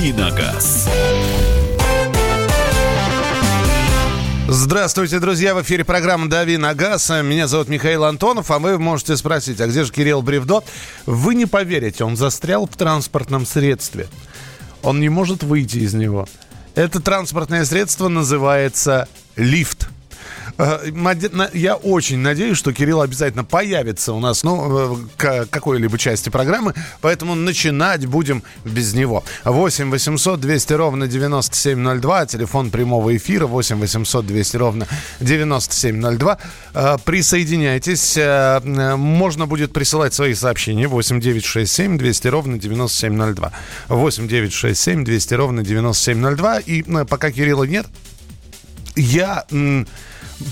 «Давиногаз». Здравствуйте, друзья! В эфире программа «Дави на газ». Меня зовут Михаил Антонов, а вы можете спросить, а где же Кирилл Бревдо? Вы не поверите, он застрял в транспортном средстве. Он не может выйти из него. Это транспортное средство называется лифт. Э, я очень надеюсь, что Кирилл обязательно появится у нас, ну, к какой-либо части программы, поэтому начинать будем без него. 8 800 200 ровно 9702, телефон прямого эфира 8 800 200 ровно 9702. Э, присоединяйтесь, э, можно будет присылать свои сообщения 8 967 200 ровно 9702. 8 967 200 ровно 9702. И пока Кирилла нет, я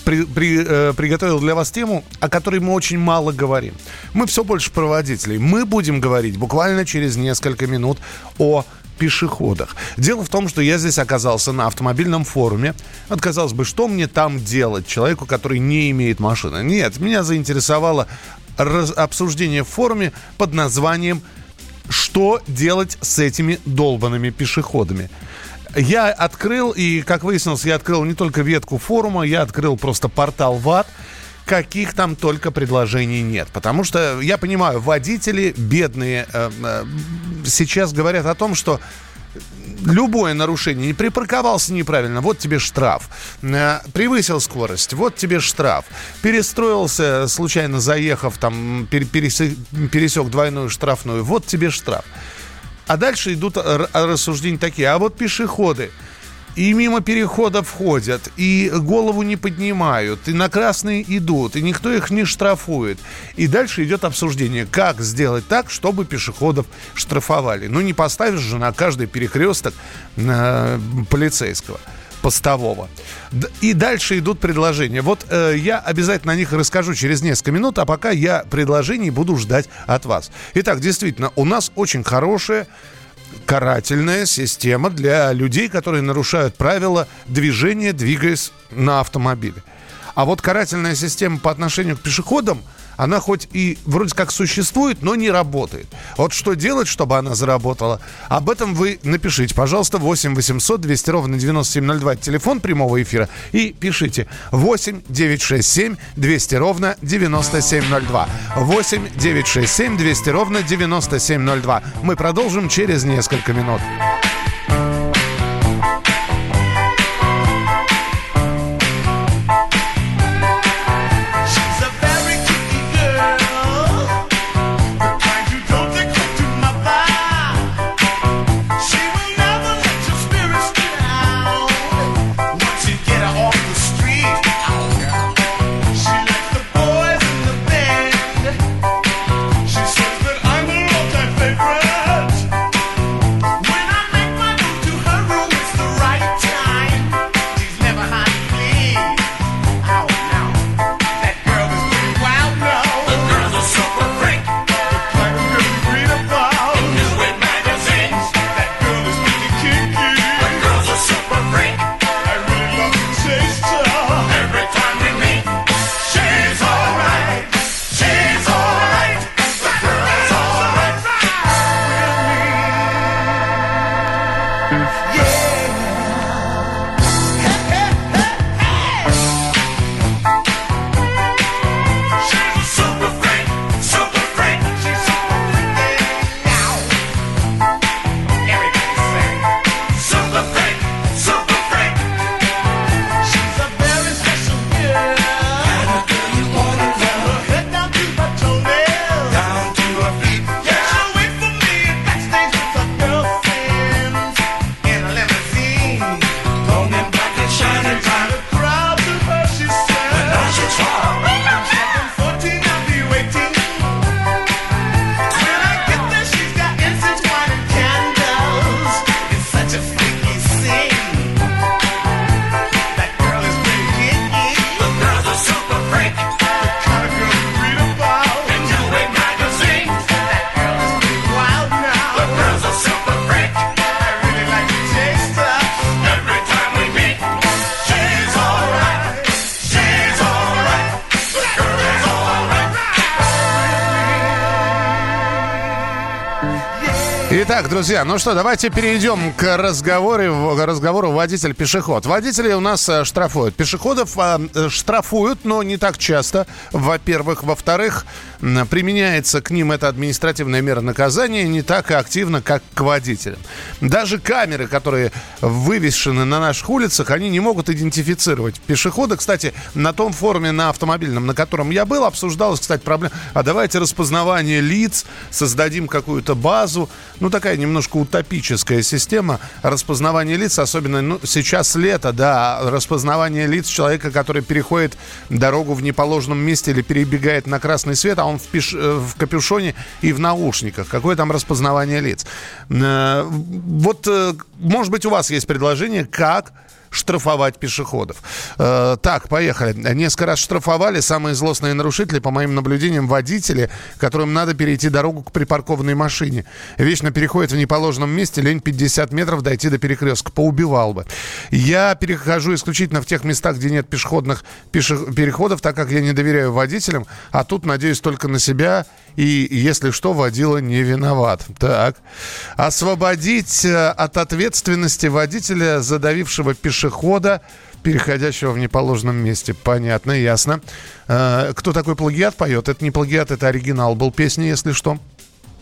при, при, э, приготовил для вас тему, о которой мы очень мало говорим. Мы все больше про водителей. Мы будем говорить буквально через несколько минут о пешеходах. Дело в том, что я здесь оказался на автомобильном форуме. Вот, казалось бы, что мне там делать человеку, который не имеет машины? Нет, меня заинтересовало раз, обсуждение в форуме под названием «Что делать с этими долбанными пешеходами?» Я открыл, и, как выяснилось, я открыл не только ветку форума, я открыл просто портал ВАД каких там только предложений нет. Потому что, я понимаю, водители бедные э, э, сейчас говорят о том, что любое нарушение, не припарковался неправильно, вот тебе штраф. Э, превысил скорость, вот тебе штраф. Перестроился, случайно заехав, там, пересек, пересек двойную штрафную, вот тебе штраф. А дальше идут рассуждения такие. А вот пешеходы и мимо переходов ходят, и голову не поднимают, и на красные идут, и никто их не штрафует. И дальше идет обсуждение, как сделать так, чтобы пешеходов штрафовали. Ну, не поставишь же на каждый перекресток э, полицейского постового. И дальше идут предложения. Вот э, я обязательно о них расскажу через несколько минут, а пока я предложений буду ждать от вас. Итак, действительно, у нас очень хорошая карательная система для людей, которые нарушают правила движения, двигаясь на автомобиле. А вот карательная система по отношению к пешеходам – она хоть и вроде как существует, но не работает. Вот что делать, чтобы она заработала? Об этом вы напишите, пожалуйста, 8 800 200 ровно 9702, телефон прямого эфира, и пишите 8 967 200 ровно 9702. 8 967 200 ровно 9702. Мы продолжим через несколько минут. Друзья, ну что, давайте перейдем к разговору, к разговору водитель-пешеход. Водители у нас э, штрафуют. Пешеходов э, штрафуют, но не так часто, во-первых. Во-вторых, применяется к ним эта административная мера наказания не так активно, как к водителям. Даже камеры, которые вывешены на наших улицах, они не могут идентифицировать пешехода. Кстати, на том форуме на автомобильном, на котором я был, обсуждалась, кстати, проблема. А давайте распознавание лиц, создадим какую-то базу. Ну, такая немножко утопическая система распознавания лиц, особенно ну, сейчас лето, да, распознавание лиц человека, который переходит дорогу в неположенном месте или перебегает на красный свет, а он в, пиш... Э, в капюшоне и в наушниках. Какое там распознавание лиц? Э, вот, э, может быть, у вас есть предложение, как штрафовать пешеходов. Э, так, поехали. Несколько раз штрафовали. Самые злостные нарушители, по моим наблюдениям, водители, которым надо перейти дорогу к припаркованной машине. Вечно переходят в неположенном месте, лень 50 метров дойти до перекрестка. Поубивал бы. Я перехожу исключительно в тех местах, где нет пешеходных пеше... переходов, так как я не доверяю водителям, а тут надеюсь только на себя и, если что, водила не виноват. Так. Освободить э, от ответственности водителя, задавившего пешехода, переходящего в неположенном месте. Понятно, ясно. Э, кто такой плагиат поет? Это не плагиат, это оригинал был песни, если что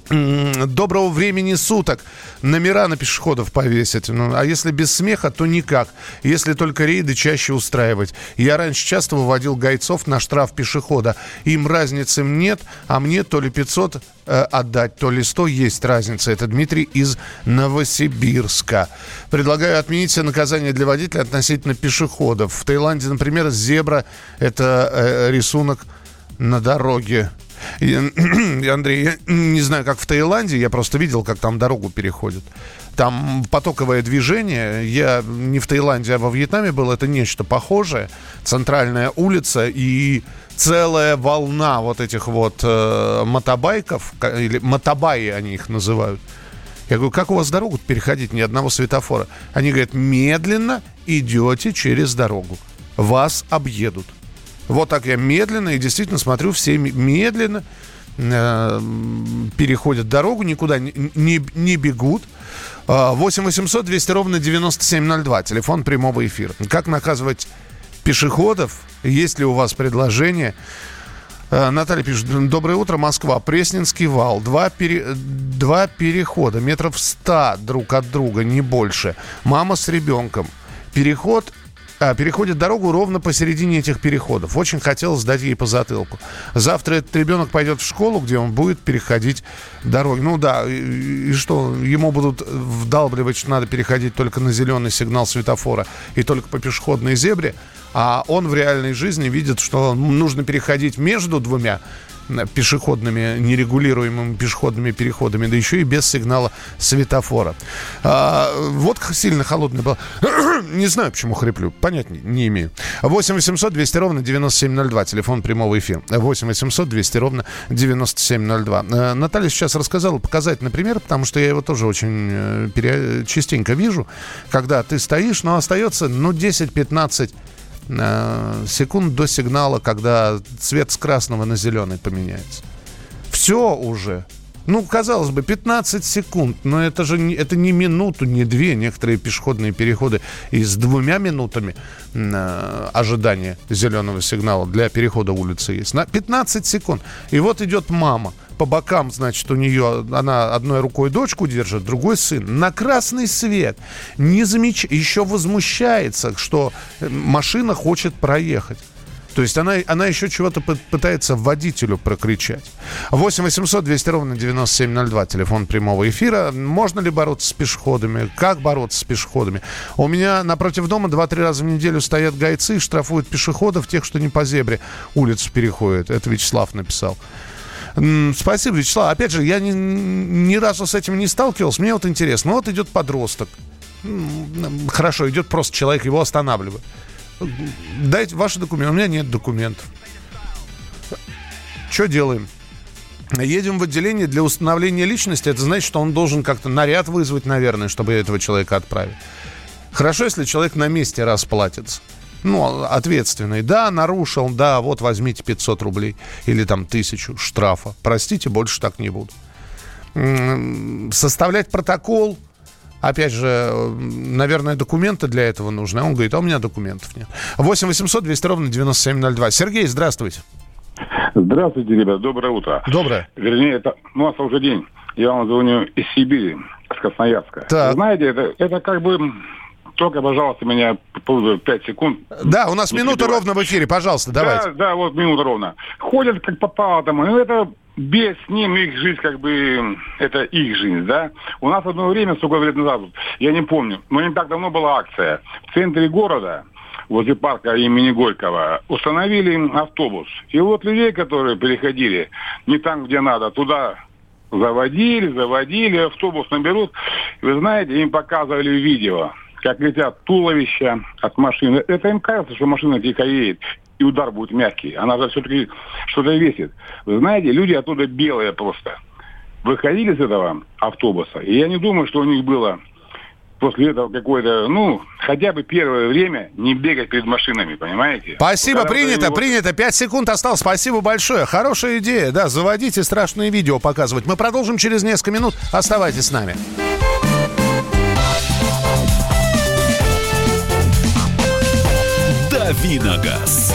доброго времени суток номера на пешеходов повесить. Ну, а если без смеха, то никак. Если только рейды чаще устраивать. Я раньше часто выводил гайцов на штраф пешехода. Им разницы нет, а мне то ли 500 э, отдать, то ли 100 есть разница. Это Дмитрий из Новосибирска. Предлагаю отменить наказание для водителя относительно пешеходов. В Таиланде, например, зебра – это э, рисунок на дороге. И, Андрей, я не знаю, как в Таиланде, я просто видел, как там дорогу переходят. Там потоковое движение. Я не в Таиланде, а во Вьетнаме был. Это нечто похожее. Центральная улица и целая волна вот этих вот э, мотобайков, или мотобаи они их называют. Я говорю, как у вас дорогу переходить, ни одного светофора? Они говорят, медленно идете через дорогу. Вас объедут. Вот так я медленно и действительно смотрю, все медленно э, переходят дорогу, никуда не, не, не бегут. 8 800 200 ровно 9702, телефон прямого эфира. Как наказывать пешеходов? Есть ли у вас предложение? Э, Наталья пишет, доброе утро, Москва, Пресненский вал, два, пере... два перехода, метров ста друг от друга, не больше. Мама с ребенком. Переход переходит дорогу ровно посередине этих переходов. Очень хотелось дать ей по затылку. Завтра этот ребенок пойдет в школу, где он будет переходить дороги. Ну да, и, и что, ему будут вдалбливать, что надо переходить только на зеленый сигнал светофора и только по пешеходной зебре, а он в реальной жизни видит, что нужно переходить между двумя пешеходными, нерегулируемыми пешеходными переходами, да еще и без сигнала светофора. А, вот сильно холодный был. не знаю, почему хриплю. Понять не, имею. 8 800 200 ровно 9702. Телефон прямого эфира. 8 800 200 ровно 9702. А, Наталья сейчас рассказала показать, например, потому что я его тоже очень э, частенько вижу, когда ты стоишь, но остается, ну, 10-15 Э, секунд до сигнала, когда цвет с красного на зеленый поменяется. Все уже. Ну, казалось бы, 15 секунд, но это же не, это не минуту, не две. Некоторые пешеходные переходы и с двумя минутами э, ожидания зеленого сигнала для перехода улицы есть. На 15 секунд. И вот идет мама – по бокам, значит, у нее, она одной рукой дочку держит, другой сын. На красный свет. Не замеч... Еще возмущается, что э, машина хочет проехать. То есть она, она еще чего-то пытается водителю прокричать. 8 800 200 ровно 9702, телефон прямого эфира. Можно ли бороться с пешеходами? Как бороться с пешеходами? У меня напротив дома 2-3 раза в неделю стоят гайцы и штрафуют пешеходов, тех, что не по зебре улицу переходят. Это Вячеслав написал. Спасибо, Вячеслав. Опять же, я ни, ни разу с этим не сталкивался. Мне вот интересно. Ну, вот идет подросток. Хорошо, идет просто человек, его останавливают. Дайте ваши документы. У меня нет документов. Что делаем? Едем в отделение для установления личности. Это значит, что он должен как-то наряд вызвать, наверное, чтобы этого человека отправить. Хорошо, если человек на месте расплатится ну, ответственный. Да, нарушил, да, вот возьмите 500 рублей или там тысячу штрафа. Простите, больше так не буду. составлять протокол, Опять же, наверное, документы для этого нужны. Он говорит, а у меня документов нет. 8 800 200 ровно 9702. Сергей, здравствуйте. Здравствуйте, ребят. Доброе утро. Доброе. Вернее, это ну, у нас уже день. Я вам звоню из Сибири, с Красноярска. Так. Знаете, это, это как бы только, пожалуйста, меня 5 секунд. Да, у нас минута ровно в эфире, пожалуйста, давайте. Да, да, вот минута ровно. Ходят как попало там, ну это без ним их жизнь как бы, это их жизнь, да. У нас одно время, сколько лет назад, я не помню, но не так давно была акция. В центре города, возле парка имени Горького, установили автобус. И вот людей, которые переходили не там, где надо, туда заводили, заводили, автобус наберут. Вы знаете, им показывали видео, как летят туловища от машины. Это им кажется, что машина тихо едет и удар будет мягкий. Она же все-таки что-то весит. Вы знаете, люди оттуда белые просто. Выходили с этого автобуса, и я не думаю, что у них было после этого какое-то, ну, хотя бы первое время не бегать перед машинами, понимаете? Спасибо, Когда принято, его... принято. Пять секунд осталось. Спасибо большое. Хорошая идея, да, заводите страшные видео показывать. Мы продолжим через несколько минут. Оставайтесь с нами. Давиногаз.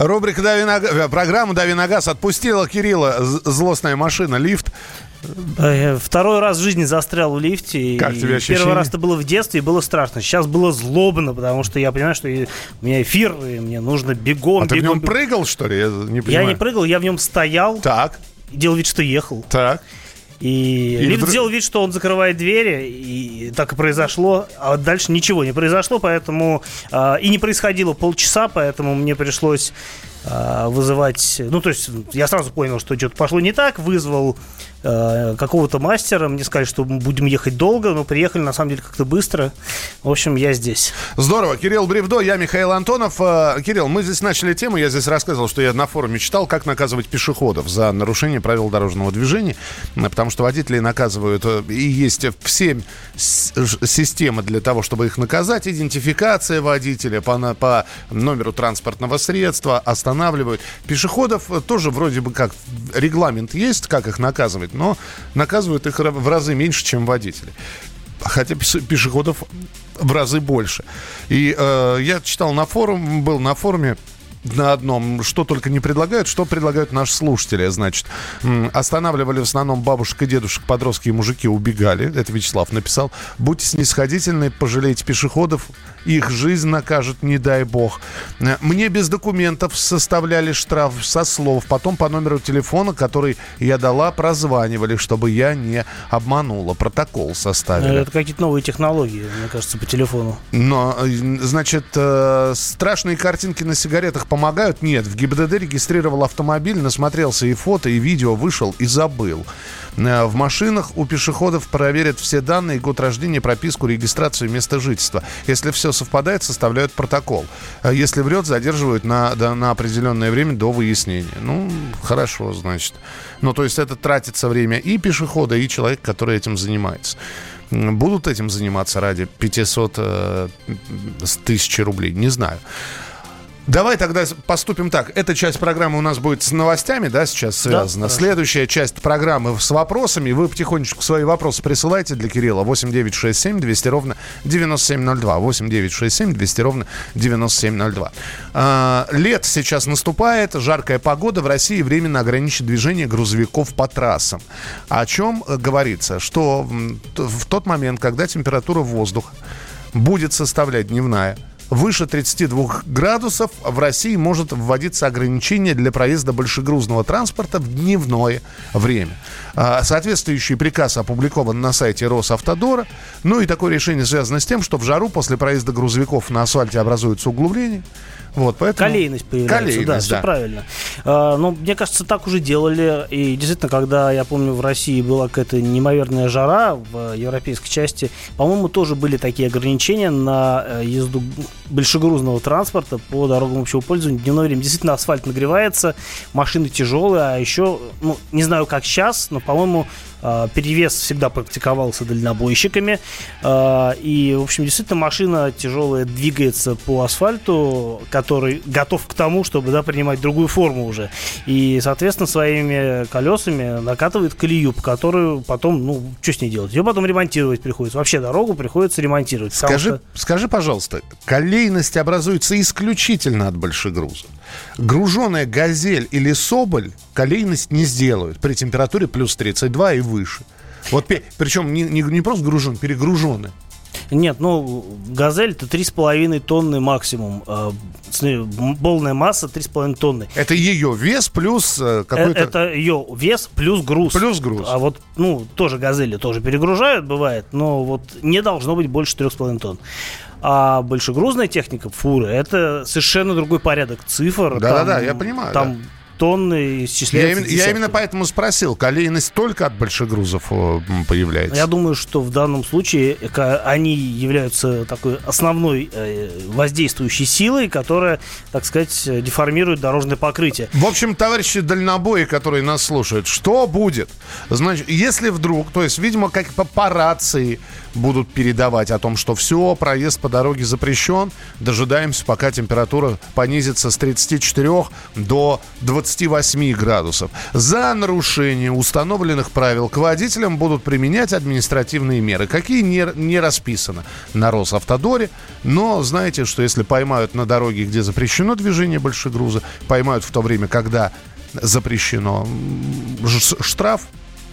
Рубрика «Дави на... Э, программа «Дави на газ» отпустила Кирилла злостная машина, лифт. Второй раз в жизни застрял в лифте. Как тебе ощущение? Первый раз это было в детстве, и было страшно. Сейчас было злобно, потому что я понимаю, что у меня эфир, и мне нужно бегом. А ты бегом, в нем прыгал, что ли? Я не понимаю. Я не прыгал, я в нем стоял. Так. Делал вид, что ехал. Так. И, и лифт вдруг... сделал вид, что он закрывает двери, и так и произошло. А дальше ничего не произошло, поэтому... Э, и не происходило полчаса, поэтому мне пришлось вызывать... Ну, то есть я сразу понял, что что-то пошло не так, вызвал Э, какого-то мастера. Мне сказали, что будем ехать долго, но приехали, на самом деле, как-то быстро. В общем, я здесь. Здорово. Кирилл Бревдо, я Михаил Антонов. Э, Кирилл, мы здесь начали тему. Я здесь рассказывал, что я на форуме читал, как наказывать пешеходов за нарушение правил дорожного движения. Потому что водители наказывают, э, и есть все системы для того, чтобы их наказать. Идентификация водителя по, по номеру транспортного средства, останавливают. Пешеходов тоже вроде бы как регламент есть, как их наказывать но наказывают их в разы меньше, чем водители. Хотя пешеходов в разы больше. И э, я читал на форум, был на форуме на одном, что только не предлагают, что предлагают наши слушатели. Значит, останавливали в основном бабушек и дедушек, подростки и мужики убегали. Это Вячеслав написал. Будьте снисходительны, пожалейте пешеходов, их жизнь накажет, не дай бог. Мне без документов составляли штраф со слов. Потом по номеру телефона, который я дала, прозванивали, чтобы я не обманула. Протокол составили. Это какие-то новые технологии, мне кажется, по телефону. Но, значит, э, страшные картинки на сигаретах помогают? Нет. В ГИБДД регистрировал автомобиль, насмотрелся и фото, и видео, вышел и забыл. Э, в машинах у пешеходов проверят все данные, год рождения, прописку, регистрацию, место жительства. Если все совпадает, составляют протокол. Э, если врет, задерживают на, на определенное время до выяснения. Ну, хорошо, значит. Ну, то есть это тратится время и пешехода, и человека, который этим занимается будут этим заниматься ради 500 э, тысяч рублей, не знаю. Давай тогда поступим так. Эта часть программы у нас будет с новостями, да, сейчас связана. Да, Следующая часть программы с вопросами. Вы потихонечку свои вопросы присылайте для Кирилла. 8 9 6 7 200 ровно 9702. 8 9 6 7 200 ровно 9702. А, лет сейчас наступает, жаркая погода. В России временно ограничит движение грузовиков по трассам. О чем говорится? Что в тот момент, когда температура воздуха будет составлять дневная выше 32 градусов в России может вводиться ограничение для проезда большегрузного транспорта в дневное время. А, соответствующий приказ опубликован на сайте Росавтодора. Ну и такое решение связано с тем, что в жару после проезда грузовиков на асфальте образуются углубления. Вот, поэтому... Колейность появляется, Колейность, да, да, все правильно. А, но мне кажется, так уже делали. И действительно, когда, я помню, в России была какая-то неимоверная жара в европейской части, по-моему, тоже были такие ограничения на э, езду большегрузного транспорта по дорогам общего пользования в дневное время. Действительно, асфальт нагревается, машины тяжелые, а еще, ну, не знаю, как сейчас, но, по-моему, а, перевес всегда практиковался дальнобойщиками. А, и, в общем, действительно, машина тяжелая двигается по асфальту, который готов к тому, чтобы да, принимать другую форму уже. И, соответственно, своими колесами накатывает колею, по которую потом, ну, что с ней делать? Ее потом ремонтировать приходится. Вообще дорогу приходится ремонтировать. Скажи, что... скажи пожалуйста, колейность образуется исключительно от большегруза. Груженая «Газель» или «Соболь» колейность не сделают при температуре плюс 32 и выше. Вот, причем не, не, не просто гружен, перегружены. Нет, ну, «Газель» это 3,5 тонны максимум. Э, полная масса 3,5 тонны. Это ее вес плюс э, какой-то... Это ее вес плюс груз. Плюс груз. А вот, ну, тоже «Газели» тоже перегружают, бывает, но вот не должно быть больше 3,5 тонн. А большегрузная техника, фуры, это совершенно другой порядок цифр. Да-да-да, я понимаю. Там да тонны исчисляются. Я, именно, я именно поэтому спросил, колейность только от большегрузов появляется? Я думаю, что в данном случае они являются такой основной э, воздействующей силой, которая, так сказать, деформирует дорожное покрытие. В общем, товарищи дальнобои, которые нас слушают, что будет? Значит, если вдруг, то есть, видимо, как по рации будут передавать о том, что все, проезд по дороге запрещен, дожидаемся, пока температура понизится с 34 до 20 28 градусов. За нарушение установленных правил к водителям будут применять административные меры. Какие не, не расписано на Росавтодоре, но знаете, что если поймают на дороге, где запрещено движение большегруза, поймают в то время, когда запрещено штраф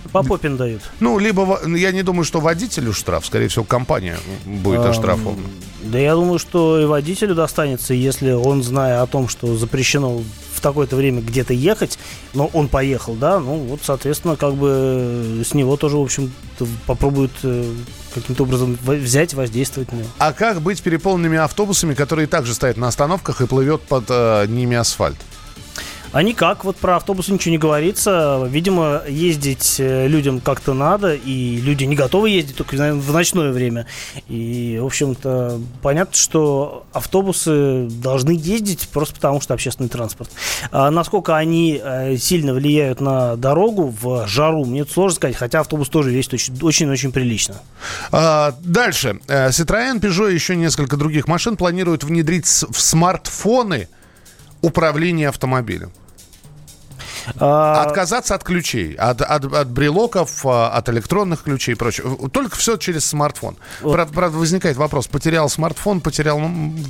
по попин дают. Ну, либо, я не думаю, что водителю штраф, скорее всего, компания будет оштрафована. Да я думаю, что и водителю достанется, если он, зная о том, что запрещено в такое-то время где-то ехать, но он поехал, да, ну вот, соответственно, как бы с него тоже, в общем попробуют э, каким-то образом взять, воздействовать на него. А как быть переполненными автобусами, которые также стоят на остановках и плывет под э, ними асфальт? А никак, вот про автобусы ничего не говорится. Видимо, ездить э, людям как-то надо, и люди не готовы ездить только в ночное время. И, в общем-то, понятно, что автобусы должны ездить просто потому, что общественный транспорт. А насколько они э, сильно влияют на дорогу в жару, мне сложно сказать, хотя автобус тоже весит очень-очень прилично. А, дальше. Э, Citroёn, Peugeot и еще несколько других машин планируют внедрить в смартфоны управления автомобилем. А... Отказаться от ключей, от, от, от брелоков, а, от электронных ключей и прочее. Только все через смартфон. Вот. Правда, правда, возникает вопрос, потерял смартфон, потерял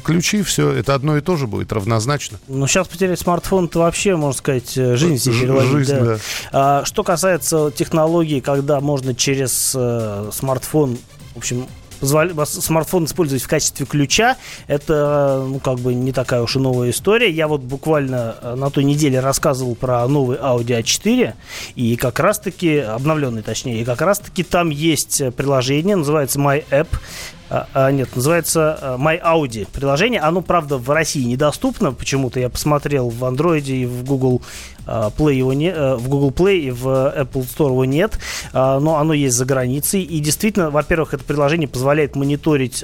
ключи, все, это одно и то же будет равнозначно. Ну, сейчас потерять смартфон, это вообще, можно сказать, э, жизнь себе переводить. Жизнь, да. Да. А, что касается технологий, когда можно через э, смартфон, в общем, смартфон использовать в качестве ключа, это, ну, как бы не такая уж и новая история. Я вот буквально э, на той неделе рассказывал про новый Audi A4, и как раз-таки, обновленный точнее, и как раз-таки там есть приложение, называется My App, а, а, нет, называется а, My Audi приложение. Оно, правда, в России недоступно. Почему-то я посмотрел в Android и в Google а, Play его не, в Google Play и в Apple Store его нет. Но оно есть за границей. И действительно, во-первых, это приложение позволяет мониторить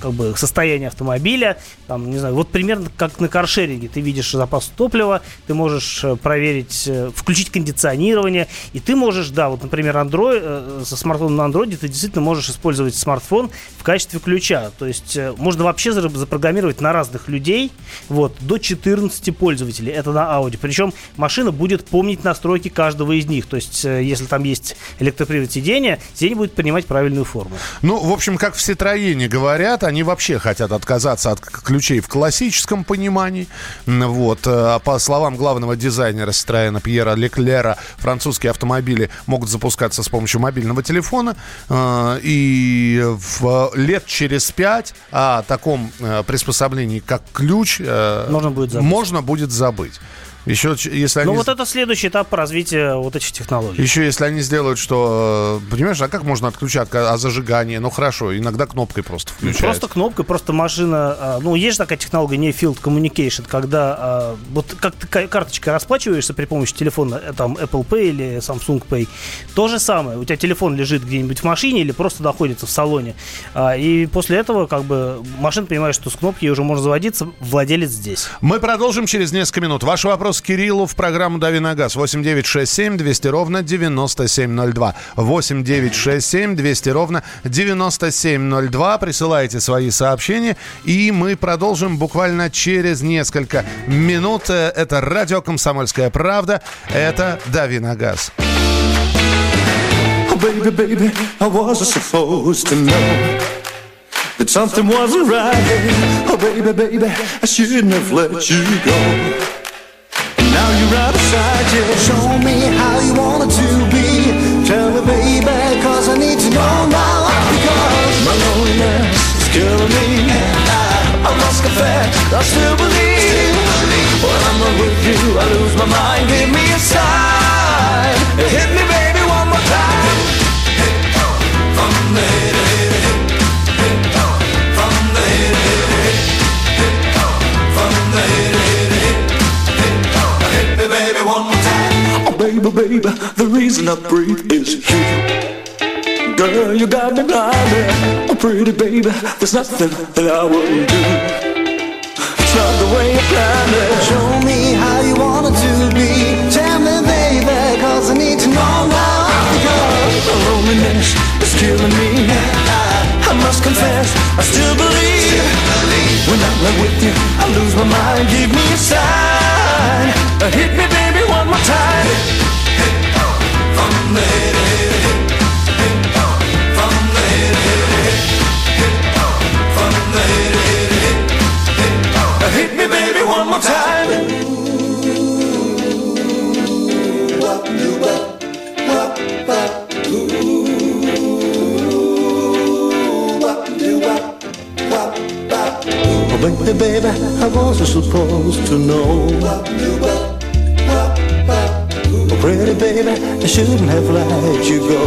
как бы состояние автомобиля, там, не знаю, вот примерно как на каршеринге, ты видишь запас топлива, ты можешь э, проверить, э, включить кондиционирование, и ты можешь, да, вот, например, Android, э, со смартфоном на Android ты действительно можешь использовать смартфон в качестве ключа, то есть можно вообще запрограммировать на разных людей, вот, до 14 пользователей, это на Audi, причем машина будет помнить настройки каждого из них, то есть если там есть электропривод сидения, сиденье будет принимать правильную форму. Ну, в общем, как в Citroёне говорят, Они вообще хотят отказаться от ключей в классическом понимании. Вот. Э, по словам главного дизайнера Строена Пьера Леклера, французские автомобили могут запускаться с помощью мобильного телефона. Э, и в лет через пять о таком э, приспособлении, как ключ, можно будет забыть. Можно будет забыть. Еще, если ну, они... Ну, вот это следующий этап развития вот этих технологий. Еще если они сделают, что... Э, понимаешь, а как можно отключать а зажигание? Ну, хорошо, иногда кнопкой просто включают. Просто кнопкой, просто машина... А, ну, есть же такая технология, не Field Communication, когда а, вот как ты карточкой расплачиваешься при помощи телефона, э, там, Apple Pay или Samsung Pay, то же самое. У тебя телефон лежит где-нибудь в машине или просто находится в салоне. И после этого, как бы, машина понимает, что с кнопки уже можно заводиться, владелец здесь. Мы продолжим через несколько минут. Ваш вопрос вопрос Кириллу в программу «Дави на газ». 8 9 6 7 200 ровно 9702. 8 9 6 7 200 ровно 9702. Присылайте свои сообщения, и мы продолжим буквально через несколько минут. Это радио «Комсомольская правда». Это «Дави на газ». know that something wasn't right. Oh, baby, baby, I shouldn't have let you go. Of sight, yeah Show me how you want it to be Tell me, baby, cause I need to know now Because my loneliness is killing me And I, I must confess, I still believe When I'm not with you, I lose my mind Give me a sign Hit me, baby, one more time Hit From the baby, baby, the reason I breathe is you. Girl, you got me blinded. Oh, pretty baby, there's nothing that I wouldn't do. It's not the way you planned it. Show me how you want it to be. Tell me, baby, cause I need to know now. Because the loneliness is killing me. I, must confess, I still believe. When I'm not with you, I lose my mind. Give me a sign. Hit me, baby, one more time. Hit me, baby, one more time. Baby, baby, I wasn't supposed to know pretty baby, I shouldn't have let you go.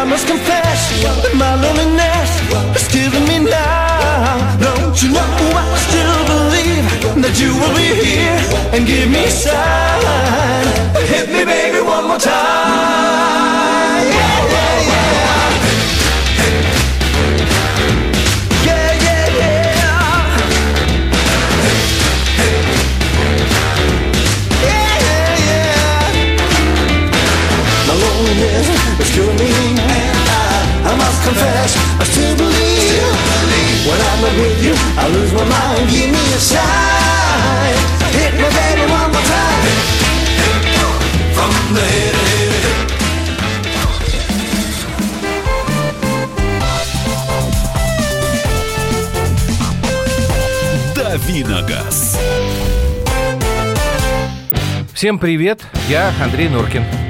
I must confess that my loneliness is killing me now. Don't you know I still believe that you will be here and give me a sign. Hit me, baby, one more time. Confess, I still believe. When I'm not with you, I lose my mind. Give me a sign. Hit me, baby, one more time. From the head, Давиногаз. Всем привет, я Андрей Нуркин.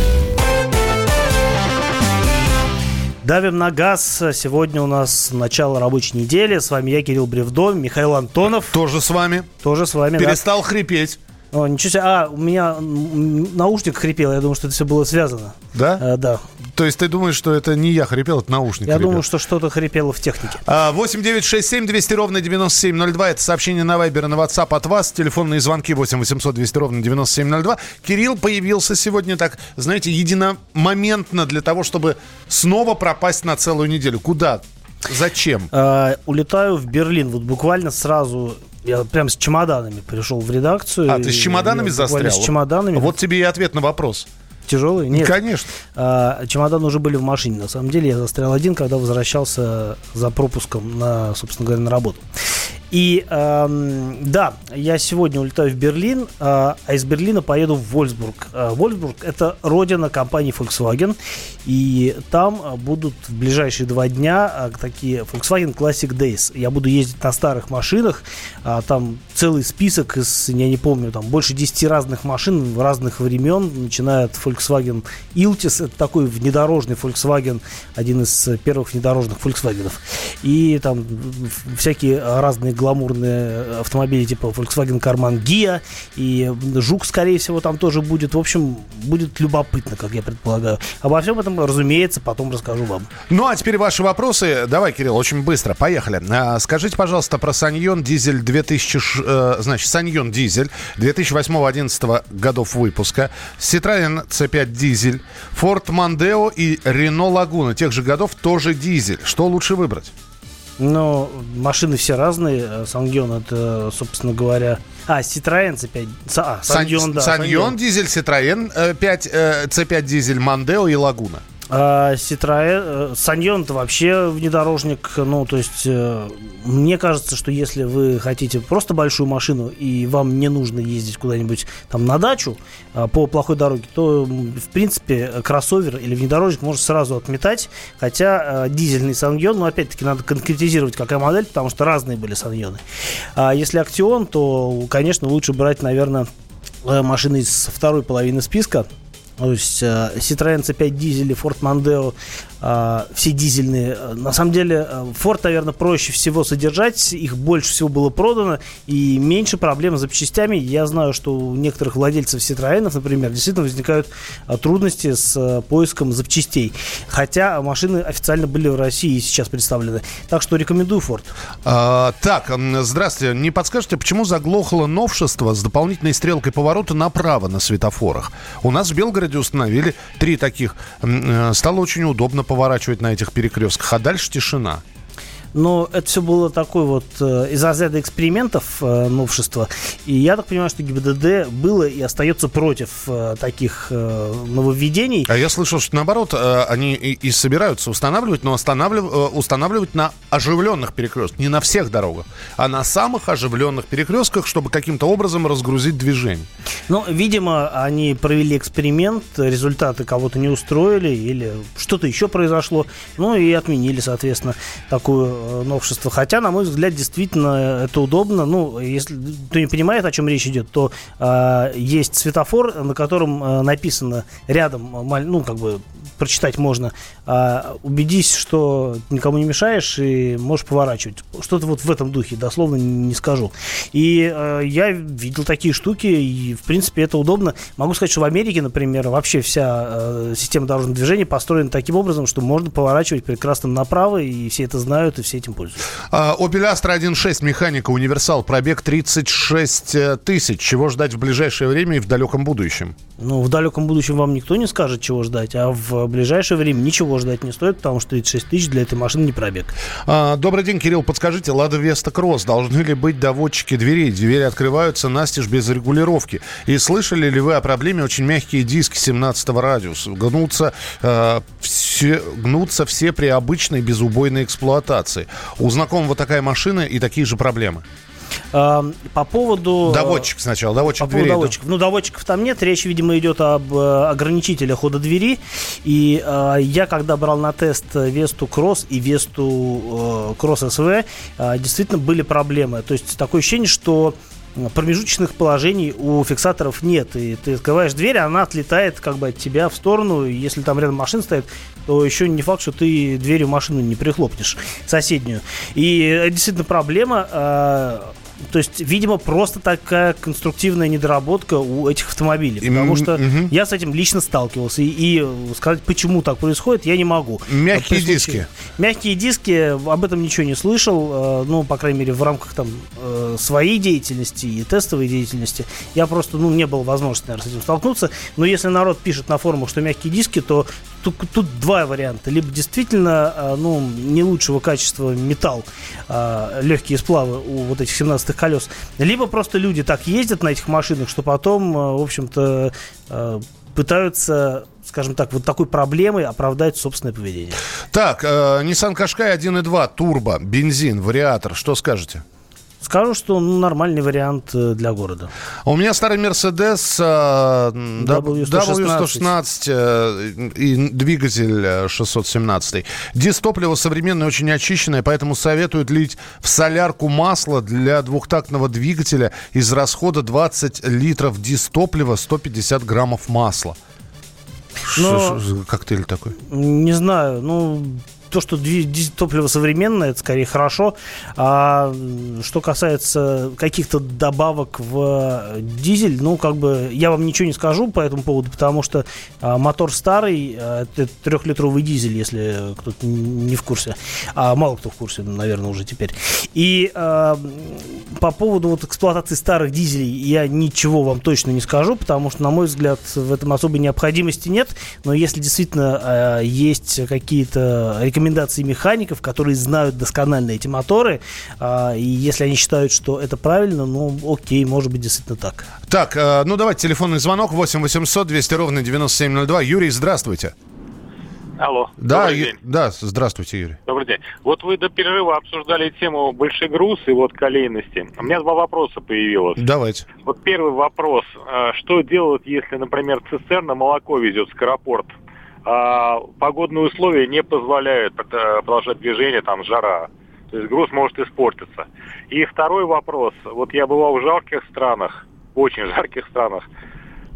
Давим на газ. Сегодня у нас начало рабочей недели. С вами я, Кирилл Бревдо, Михаил Антонов. Тоже с вами. Тоже с вами, Перестал да. хрипеть. О, ничего себе. А, у меня наушник хрипел. Я думаю, что это все было связано. Да? А, да. То есть ты думаешь, что это не я хрипел, это наушник Я хрипел. думаю, что что-то хрипело в технике. 8 9 6 7 200 ровно 9702. Это сообщение на Вайбер на WhatsApp от вас. Телефонные звонки 8 800 200 ровно 9702. Кирилл появился сегодня так, знаете, единомоментно для того, чтобы снова пропасть на целую неделю. Куда? Зачем? А, улетаю в Берлин. Вот буквально сразу я прям с чемоданами пришел в редакцию. А, ты с чемоданами застрял? С чемоданами. Вот тебе и ответ на вопрос. Тяжелые? Нет. Конечно. А, чемоданы уже были в машине. На самом деле я застрял один, когда возвращался за пропуском на, собственно говоря, на работу. И эм, да, я сегодня улетаю в Берлин, э, а из Берлина поеду в Вольсбург. Э, Вольсбург это родина компании Volkswagen, и там будут в ближайшие два дня э, такие Volkswagen Classic Days. Я буду ездить на старых машинах, э, там целый список из, я не помню, там больше 10 разных машин разных времен, начиная от Volkswagen Iltis, это такой внедорожный Volkswagen, один из первых внедорожных Volkswagen. И там всякие разные гламурные автомобили типа Volkswagen Karmann Gia, и Жук, скорее всего, там тоже будет. В общем, будет любопытно, как я предполагаю. Обо всем этом, разумеется, потом расскажу вам. Ну, а теперь ваши вопросы. Давай, Кирилл, очень быстро. Поехали. А, скажите, пожалуйста, про Саньон Дизель 2000... Э, значит, Саньон Дизель 2008-2011 годов выпуска, Citroёn C5 Дизель, Ford Mondeo и Renault Laguna тех же годов тоже дизель. Что лучше выбрать? Но машины все разные. Сангион это, собственно говоря... А, Citroёn C5. А, Саньон, да. Саньон, дизель, Citroёn 5, C5 дизель, Мандео и Лагуна. А, э, Саньон это вообще внедорожник, ну, то есть, э, мне кажется, что если вы хотите просто большую машину и вам не нужно ездить куда-нибудь там на дачу а, по плохой дороге, то, в принципе, кроссовер или внедорожник можно сразу отметать, хотя а, дизельный Саньон, ну, опять-таки, надо конкретизировать, какая модель, потому что разные были Саньоны. А если Актион, то, конечно, лучше брать, наверное, э, машины из второй половины списка, то есть э, Citroёn C5 дизель и Ford Mondeo э, все дизельные. На самом деле э, Ford, наверное, проще всего содержать, их больше всего было продано и меньше проблем с запчастями. Я знаю, что у некоторых владельцев Citroёn, например, действительно возникают трудности с поиском запчастей. Хотя машины официально были в России и сейчас представлены. Так что рекомендую Ford. А, так, здравствуйте. Не подскажете, почему заглохло новшество с дополнительной стрелкой поворота направо на светофорах? У нас в Белгороде городе установили три таких. Э, стало очень удобно поворачивать на этих перекрестках, а дальше тишина. Но это все было такой вот э, из разряда экспериментов э, новшества. И я так понимаю, что ГИБДД было и остается против э, таких нововведений. А я слышал, что наоборот, они и, собираются устанавливать, но останавливать, э, устанавливать на оживленных перекрестках. Не на всех дорогах, а на самых оживленных перекрестках, чтобы каким-то образом разгрузить движение. Ну, видимо, они провели эксперимент, результаты кого-то не устроили или что-то еще произошло, ну и отменили, соответственно, такую новшество. Хотя, на мой взгляд, действительно это удобно. Ну, если кто не понимает, о чем речь идет, то э, есть светофор, на котором э, написано рядом, ну, как бы прочитать можно. Э, убедись, что никому не мешаешь и можешь поворачивать. Что-то вот в этом духе, дословно не скажу. И э, я видел такие штуки, и, в принципе, это удобно. Могу сказать, что в Америке, например, вообще вся э, система дорожного движения построена таким образом, что можно поворачивать прекрасно направо, и все это знают, и все этим пользуются. А, Opel Astra 1.6 механика универсал. Пробег 36 э, тысяч. Чего ждать в ближайшее время и в далеком будущем? Ну, в далеком будущем вам никто не скажет, чего ждать, а в ближайшее время ничего ждать не стоит, потому что 36 тысяч для этой машины не пробег. А, добрый день, Кирилл. Подскажите, Лада Веста Кросс, должны ли быть доводчики дверей? Двери открываются настежь без регулировки. И слышали ли вы о проблеме очень мягкие диски 17 радиуса? Гнутся, э, все, гнутся все при обычной безубойной эксплуатации ситуации. У знакомого такая машина и такие же проблемы. По поводу... Доводчик сначала, доводчик по дверей. Доводчиков. Ну, доводчиков там нет. Речь, видимо, идет об э, ограничителе хода двери. И э, я, когда брал на тест Весту Кросс и Весту э, Кросс СВ, э, действительно были проблемы. То есть такое ощущение, что промежуточных положений у фиксаторов нет. И ты открываешь дверь, она отлетает как бы от тебя в сторону. Если там рядом машина стоит, то еще не факт, что ты дверью машину не прихлопнешь соседнюю. И это действительно проблема. А, то есть, видимо, просто такая конструктивная недоработка у этих автомобилей. Потому что я с этим лично сталкивался. И, и сказать, почему так происходит, я не могу. Мягкие диски. Мягкие диски, об этом ничего не слышал. Э, ну, по крайней мере, в рамках там э, своей деятельности и тестовой деятельности. Я просто, ну, не было возможности, наверное, с этим столкнуться. Но если народ пишет на форумах, что мягкие диски, то тут, тут два варианта. Либо действительно, э, ну, не лучшего качества металл, легкие сплавы у вот этих 17 чистых колес. Либо просто люди так ездят на этих машинах, что потом, в общем-то, пытаются скажем так, вот такой проблемой оправдать собственное поведение. Так, э, Nissan Qashqai 1.2, турбо, бензин, вариатор, что скажете? Скажу, что ну, нормальный вариант э, для города. У меня старый Мерседес W116, W116 э, и двигатель 617. Э, Дистопливо современное, очень очищенное, поэтому советуют лить в солярку масло для двухтактного двигателя из расхода 20 литров дистоплива, 150 граммов масла. Но, Ш- коктейль такой? Не знаю, ну то, что топливо современное, это скорее хорошо. А что касается каких-то добавок в дизель, ну, как бы я вам ничего не скажу по этому поводу, потому что а, мотор старый, а, это трехлитровый дизель, если кто-то не в курсе. А мало кто в курсе, наверное, уже теперь. И а, по поводу вот эксплуатации старых дизелей я ничего вам точно не скажу, потому что, на мой взгляд, в этом особой необходимости нет. Но если действительно есть какие-то рекомендации рекомендации механиков, которые знают досконально эти моторы. А, и если они считают, что это правильно, ну, окей, может быть, действительно так. Так, э, ну давайте телефонный звонок 8 800 200 ровно 9702. Юрий, здравствуйте. Алло. Да, ю... да, здравствуйте, Юрий. Добрый день. Вот вы до перерыва обсуждали тему большой груз и вот колейности. У меня два вопроса появилось. Давайте. Вот первый вопрос. А, что делать, если, например, цистерна молоко везет в скоропорт? А погодные условия не позволяют продолжать движение, там жара. То есть груз может испортиться. И второй вопрос. Вот я бывал в жарких странах, очень жарких странах.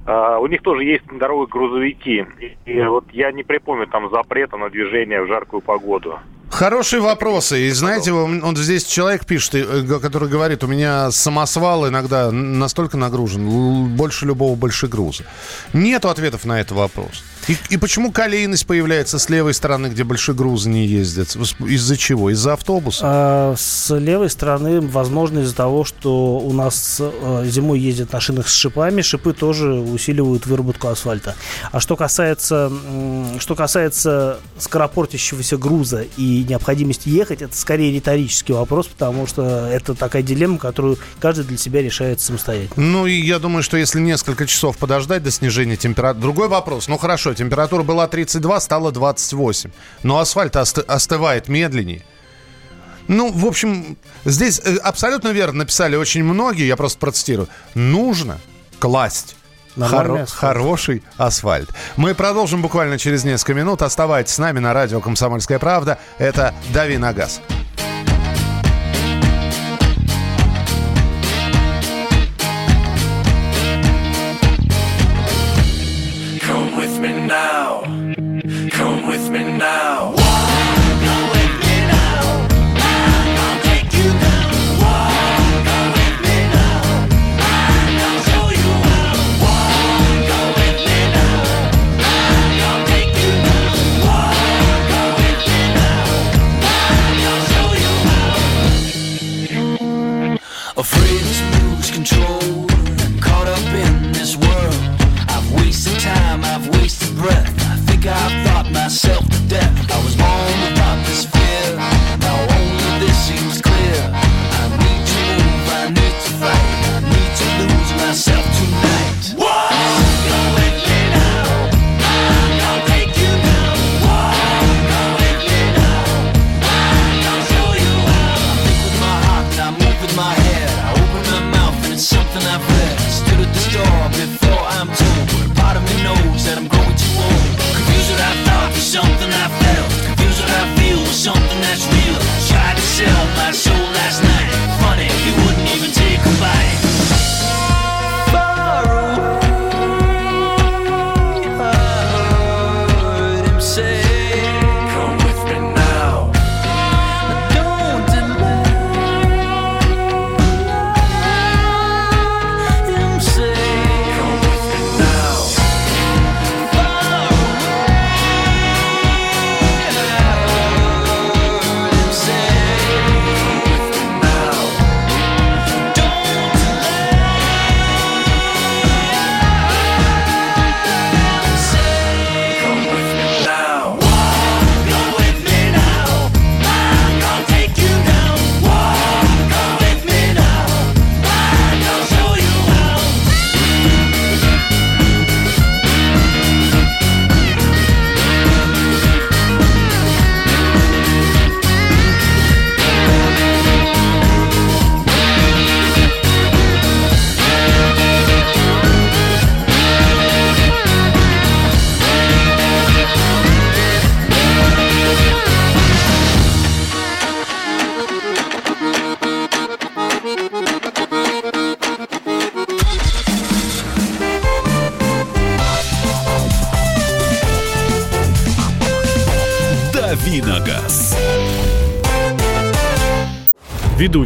Uh, у них тоже есть на дорогах грузовики. И, и вот я не припомню там запрета на движение в жаркую погоду. Хорошие вопросы. И знаете, он, он здесь человек пишет, э, который говорит, у меня самосвал иногда настолько нагружен, больше любого больше груза. Нету ответов на этот вопрос. И, и почему колейность появляется с левой стороны, где большие грузы не ездят? Из-за чего? Из-за автобуса? А, с левой стороны, возможно, из-за того, что у нас а, зимой ездят на шинах с шипами, шипы тоже усиливают выработку асфальта. А что касается, что касается скоропортящегося груза и необходимости ехать, это скорее риторический вопрос, потому что это такая дилемма, которую каждый для себя решает самостоятельно. Ну, и я думаю, что если несколько часов подождать до снижения температуры... Другой вопрос. Ну, хорошо, температура была 32, стала 28. Но асфальт ост... остывает медленнее. Ну, в общем, здесь э, абсолютно верно написали очень многие, я просто процитирую. Нужно класть Хоро- асфальт. Хороший асфальт. Мы продолжим буквально через несколько минут. Оставайтесь с нами на радио «Комсомольская правда». Это «Дави на газ».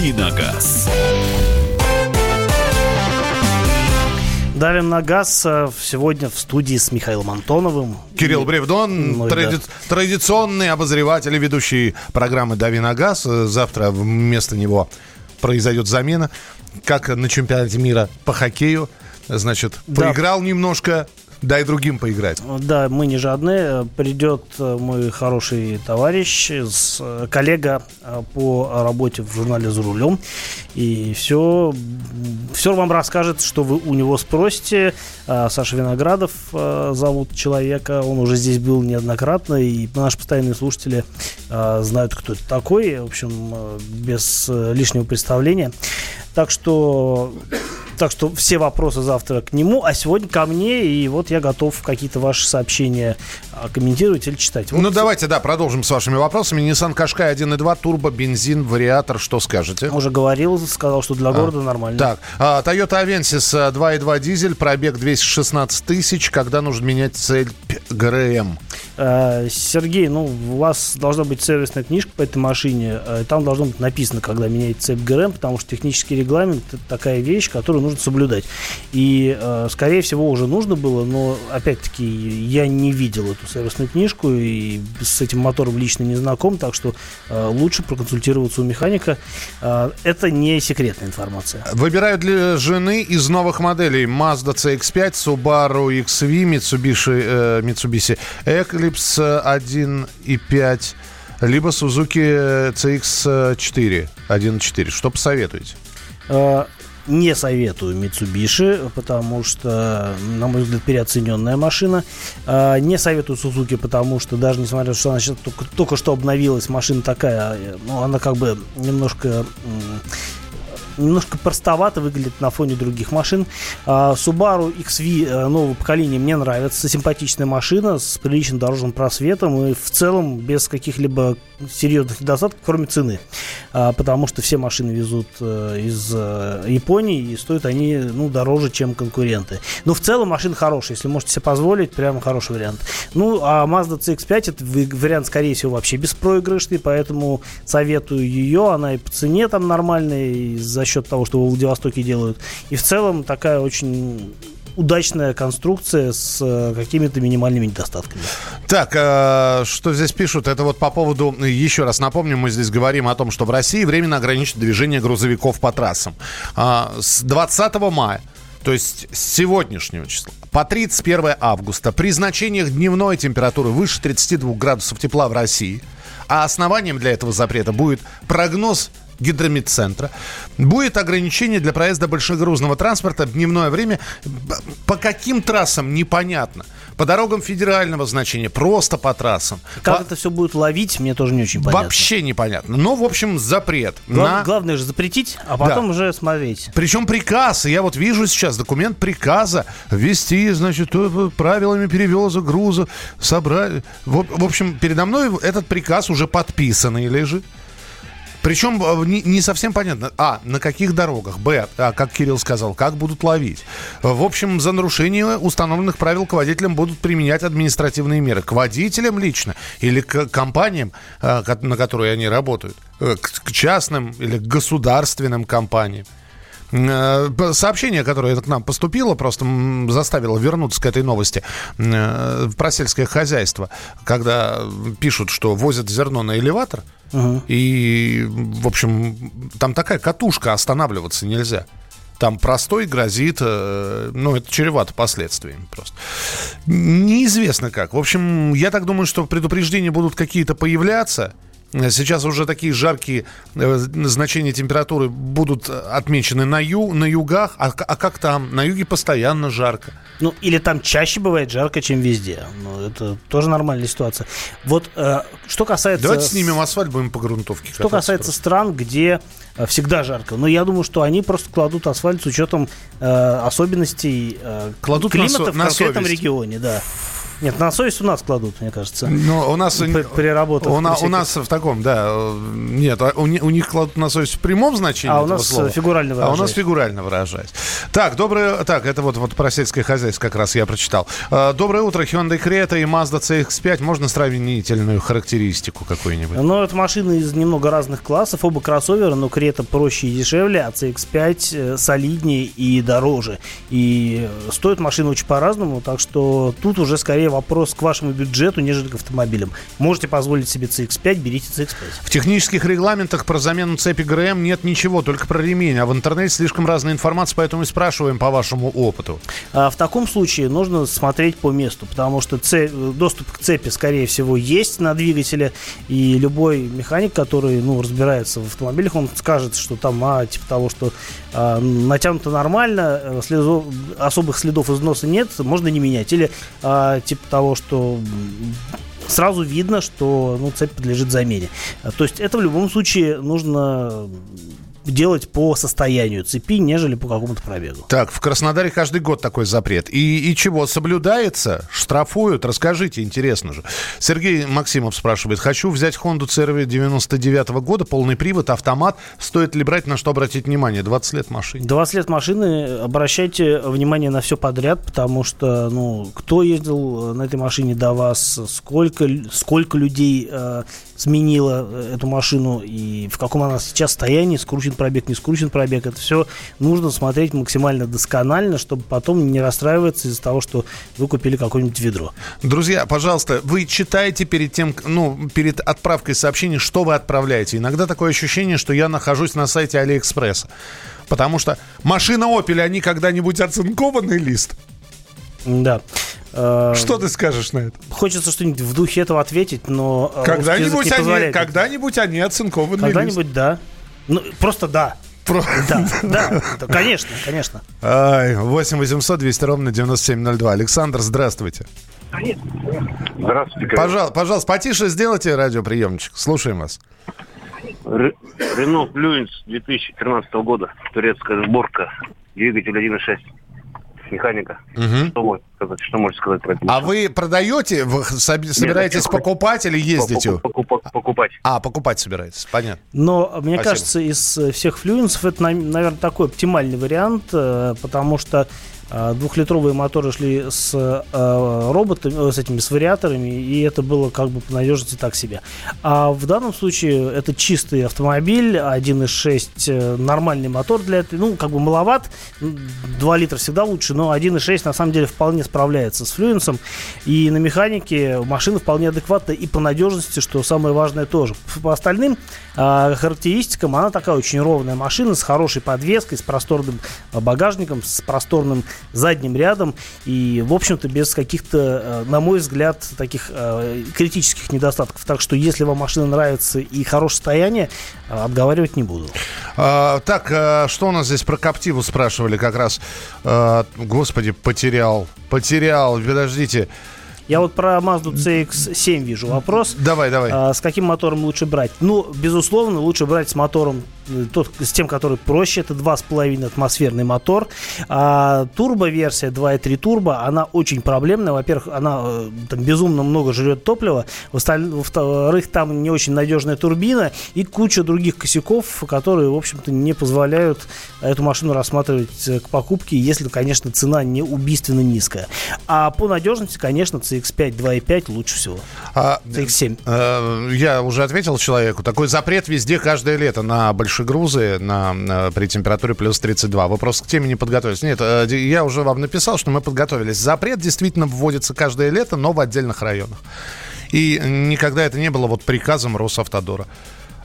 Давиногаз. Давим на газ э, сегодня в студии с Михаилом Антоновым. Кирилл Бревдон, Ну тради- да. традиционный обозреватель и ведущий программы «Дави на газ». Э, Завтра вместо него произойдет замена, как на чемпионате мира по хоккею. Значит, Да. поиграл немножко, дай другим поиграть. Да, мы не жадные. Придет э, мой хороший товарищ, э, коллега э, по работе в журнале «За рулем». И все, все вам расскажет, что вы у него спросите. А, Саша Виноградов зовут человека. Он уже здесь был неоднократно. И наши постоянные слушатели знают, кто это такой. В общем, без лишнего представления. Так что так что все вопросы завтра к нему, а сегодня ко мне, и вот я готов какие-то ваши сообщения а, комментировать или читать. Вот Ну, давайте, да, продолжим с вашими вопросами. Nissan Qashqai 1.2, турбо, бензин, вариатор. Что скажете? Уже говорил, сказал, что для города нормально. Так, а, Toyota Avensis а, 2.2 дизель, пробег 216 тысяч. Когда нужно менять цель ГРМ? Э, Сергей, ну, у вас должна быть сервисная книжка по этой машине. э, Там должно быть написано, когда меняете цепь ГРМ, потому что технический регламент – это такая вещь, которую нужно соблюдать. И, э, скорее всего, уже нужно было, но, опять-таки, я не видел эту сервисную книжку и с этим мотором лично не знаком, так что лучше проконсультироваться у механика. Это не секретная информация. Выбираю для жены из новых моделей Mazda CX-5, Subaru XV, Mitsubishi, Mitsubishi Eclipse 1.5, либо Suzuki CX-4 1.4. Что посоветуете? Э, Не советую Mitsubishi, потому что, на мой взгляд, переоцененная машина. Э, Не советую Suzuki, потому что даже несмотря на то, что она сейчас только, только что обновилась, машина такая, э, ну, она как бы немножко немножко простовато выглядит на фоне других машин. А, Subaru XV э, нового поколения мне нравится. Симпатичная машина с приличным дорожным просветом и в целом без каких-либо серьезных недостатков, кроме цены. А, Потому что все машины везут э, из э, Японии и стоят они ну, дороже, чем конкуренты. Но в целом машина хорошая. Если можете себе позволить, прямо хороший вариант. Ну, а Mazda CX-5 это вариант, скорее всего, вообще беспроигрышный, поэтому советую ее. Она и по цене там нормальная, и за счет того, что во Владивостоке делают. И в целом такая очень удачная конструкция с э, какими-то минимальными недостатками. Так, э, что здесь пишут? Это вот по поводу, еще раз напомню, мы здесь говорим о том, что в России временно ограничено движение грузовиков по трассам. А, с 20 мая то есть с сегодняшнего числа по 31 августа при значениях дневной температуры выше 32 градусов тепла в России, а основанием для этого запрета будет прогноз гидромедцентра. Будет ограничение для проезда большегрузного транспорта в дневное время. По каким трассам, непонятно. По дорогам федерального значения, просто по трассам. Как По- это все будет ловить, мне тоже не очень понятно. Вообще непонятно. Ну, в общем, запрет. Гла- на... Главное же запретить, а потом уже смотреть. Причем приказ, я вот вижу сейчас документ приказа ввести, значит, э, правилами перевоза груза, собрать. В, в общем, передо мной этот приказ уже подписанный лежит. Причем э, не, совсем понятно, а, на каких дорогах, б, а, как Кирилл сказал, как будут ловить. В общем, за нарушение установленных правил к водителям будут применять административные меры. К водителям лично или к компаниям, э, на которые они работают. Э, к частным или к государственным компаниям. Э, Сообщение, которое к нам поступило, просто заставило вернуться к этой новости э, про сельское хозяйство, когда пишут, что возят зерно на элеватор, и, в общем, там такая катушка, останавливаться нельзя. Там простой грозит, э, ну, это чревато последствиями просто. Неизвестно как. В общем, я так думаю, что предупреждения будут какие-то появляться, Сейчас уже такие жаркие э, значения температуры будут отмечены на, ю, на югах. А, а как там? На юге постоянно жарко. Ну, или там чаще бывает жарко, чем везде. Ну, это тоже нормальная ситуация. Вот э, что касается... Давайте снимем асфальт, будем по грунтовке. Что касается просто. стран, где э, всегда жарко. Но я думаю, что они просто кладут асфальт с учетом э, особенностей э, кладут климата на в на конкретном совесть. регионе. Да. Нет, на совесть у нас кладут, мне кажется. Но у нас... Переработав. У, на- у нас в таком, да, э, нет, а у, у них кладут на совесть в прямом значении А у нас слова. фигурально А у нас выражаясь. фигурально выражаясь. Так, доброе... Так, это вот, вот про сельское хозяйство как раз я прочитал. Э, Доброе утро, Hyundai Creta и Mazda CX-5. Можно сравнительную характеристику какую-нибудь? Но это машины из немного разных классов, оба кроссоверы, но Крета проще и дешевле, а CX-5 э, солиднее и дороже. И э, стоят машины очень по-разному, так что тут уже скорее вопрос к вашему бюджету, нежели к автомобилям. Можете позволить себе CX-5, берите CX-5. В технических регламентах про замену цепи ГРМ нет ничего, только про ремень. А в интернете слишком разная информация, поэтому и спрашиваем по вашему опыту. А в таком случае нужно смотреть по месту, потому что цепь- доступ к цепи, скорее всего, есть на двигателе, и любой механик, который ну, разбирается в автомобилях, он скажет, что там, а, типа того, что а, натянуто нормально, следов- особых следов износа нет, можно не менять. Или а, типа того, что сразу видно, что ну, цепь подлежит замене. То есть это в любом случае нужно делать по состоянию цепи, нежели по какому-то пробегу. Так, в Краснодаре каждый год такой запрет. И, и чего, соблюдается? Штрафуют? Расскажите, интересно же. Сергей Максимов спрашивает. Хочу взять Honda CRV 99 года, полный привод, автомат. Стоит ли брать, на что обратить внимание? 20 лет машине. 20 лет машины, обращайте внимание на все подряд, потому что, ну, кто ездил на этой машине до вас, сколько, сколько людей э, сменило э, эту машину и в каком она сейчас состоянии, скручен пробег, не скручен пробег, это все нужно смотреть максимально досконально, чтобы потом не расстраиваться из-за того, что вы купили какое-нибудь ведро. Друзья, пожалуйста, вы читайте перед тем, ну, перед отправкой сообщений, что вы отправляете. Иногда такое ощущение, что я нахожусь на сайте Алиэкспресса. Потому что машина Opel, они когда-нибудь оцинкованный лист? Да. Э, Что ты скажешь на это? Хочется что-нибудь в духе этого ответить, но... э, Когда-нибудь они, когда-нибудь они оцинкованный лист. Когда-нибудь, да. Ну, просто да. Про- Да, да, да, конечно, конечно. Ай, 8 800 200 ровно 9702. Александр, здравствуйте. Здравствуйте. Пожалуйста, пожалуйста, потише сделайте радиоприемничек. Слушаем вас. Ре- Рено Флюенс 2013 года. Турецкая сборка. Двигатель 1.6. Механика. Мгм. Что можете сказать? Что можете сказать про это? А вы продаете, вы соб- собираетесь хочу- покупать или ездите? Покупать. покупать. А, покупать собираетесь, понятно. Но мне Спасибо. кажется, из э, всех флюенсов это, наверное, такой оптимальный вариант, э, потому что двухлитровые моторы шли с э, роботами, э, с этими с вариаторами, и это было как бы по надежности так себе. А в данном случае это чистый автомобиль, 1.6 э, нормальный мотор для этой, ну, как бы маловат, м, 2 литра всегда лучше, но 1.6 на самом деле вполне справляется с флюенсом, и на механике машина вполне адекватна и по надежности, что самое важное тоже. По остальным а, характеристикам она такая очень ровная машина с хорошей подвеской, с просторным а, багажником, с просторным задним рядом и, в общем-то, без каких-то, а, на мой взгляд, таких а, критических недостатков. Так что, если вам машина нравится и хорошее состояние, а, отговаривать не буду. А, так, что у нас здесь про Коптиву спрашивали как раз? А, господи, потерял, потерял, подождите. Я вот про Mazda CX-7 вижу вопрос. Давай, давай. А, с каким мотором лучше брать? Ну, безусловно, лучше брать с мотором, э, тот, с тем, который проще. Это 2,5 атмосферный мотор. А турбо-версия 2,3 турбо, она очень проблемная. Во-первых, она э, там безумно много жрет топлива. Во-вторых, там не очень надежная турбина и куча других косяков, которые, в общем-то, не позволяют эту машину рассматривать э, к покупке, если, конечно, цена не убийственно низкая. А по надежности, конечно, CX-5 2.5 лучше всего. А, CX-7. э, я уже ответил человеку. Такой запрет везде каждое лето на большегрузы на, на- при температуре плюс 32. Вы просто к теме не подготовились. Нет, э, я уже вам написал, что мы подготовились. Запрет действительно вводится каждое лето, но в отдельных районах. И никогда это не было вот приказом Росавтодора.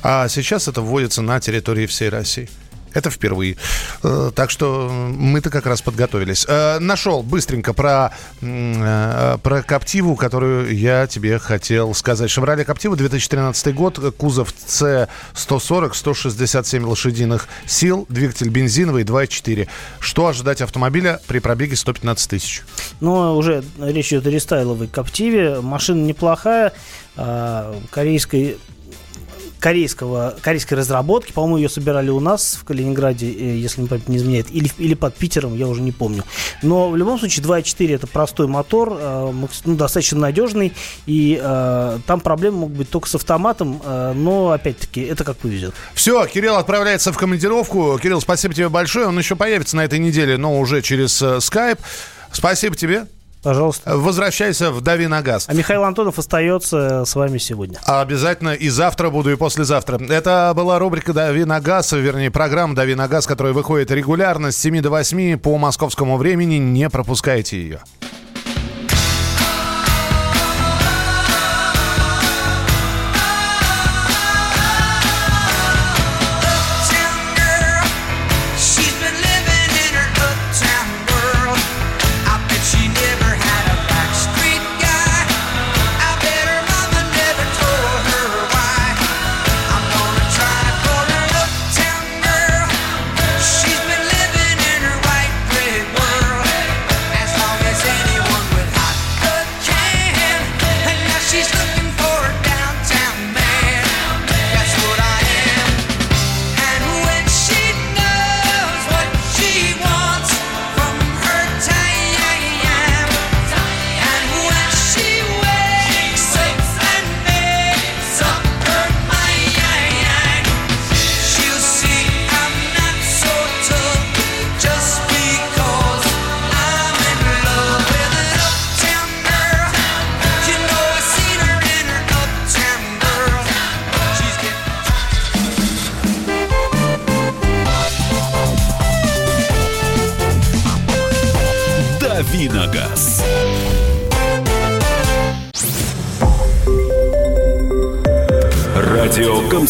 А сейчас это вводится на территории всей России. Это впервые. Э, Так что мы-то как раз подготовились. Э, Нашел быстренько про, э, про Коптиву, которую я тебе хотел сказать. Шевроле Коптива, 2013 год, кузов С140, 167 лошадиных сил, двигатель бензиновый 2.4. Что ожидать автомобиля при пробеге 115 тысяч? Но уже речь идет о рестайловой Коптиве. Машина неплохая, а, корейской корейского, корейской разработки. По-моему, ее собирали у нас в Калининграде, э, если не память не изменяет, или, или под Питером, я уже не помню. Но в любом случае 2.4 это простой мотор, э, ну, достаточно надежный, и э, там проблемы могут быть только с автоматом, э, но опять-таки это как повезет. Все, Кирилл отправляется в командировку. Кирилл, спасибо тебе большое. Он еще появится на этой неделе, но уже через э, скайп. Спасибо тебе. Пожалуйста. Возвращайся в «Дави на газ». А Михаил Антонов остается с вами сегодня. А Обязательно и завтра буду, и послезавтра. Это была рубрика «Дави на газ», вернее, программа «Дави на газ», которая выходит регулярно с 7 до 8 по московскому времени. Не пропускайте ее.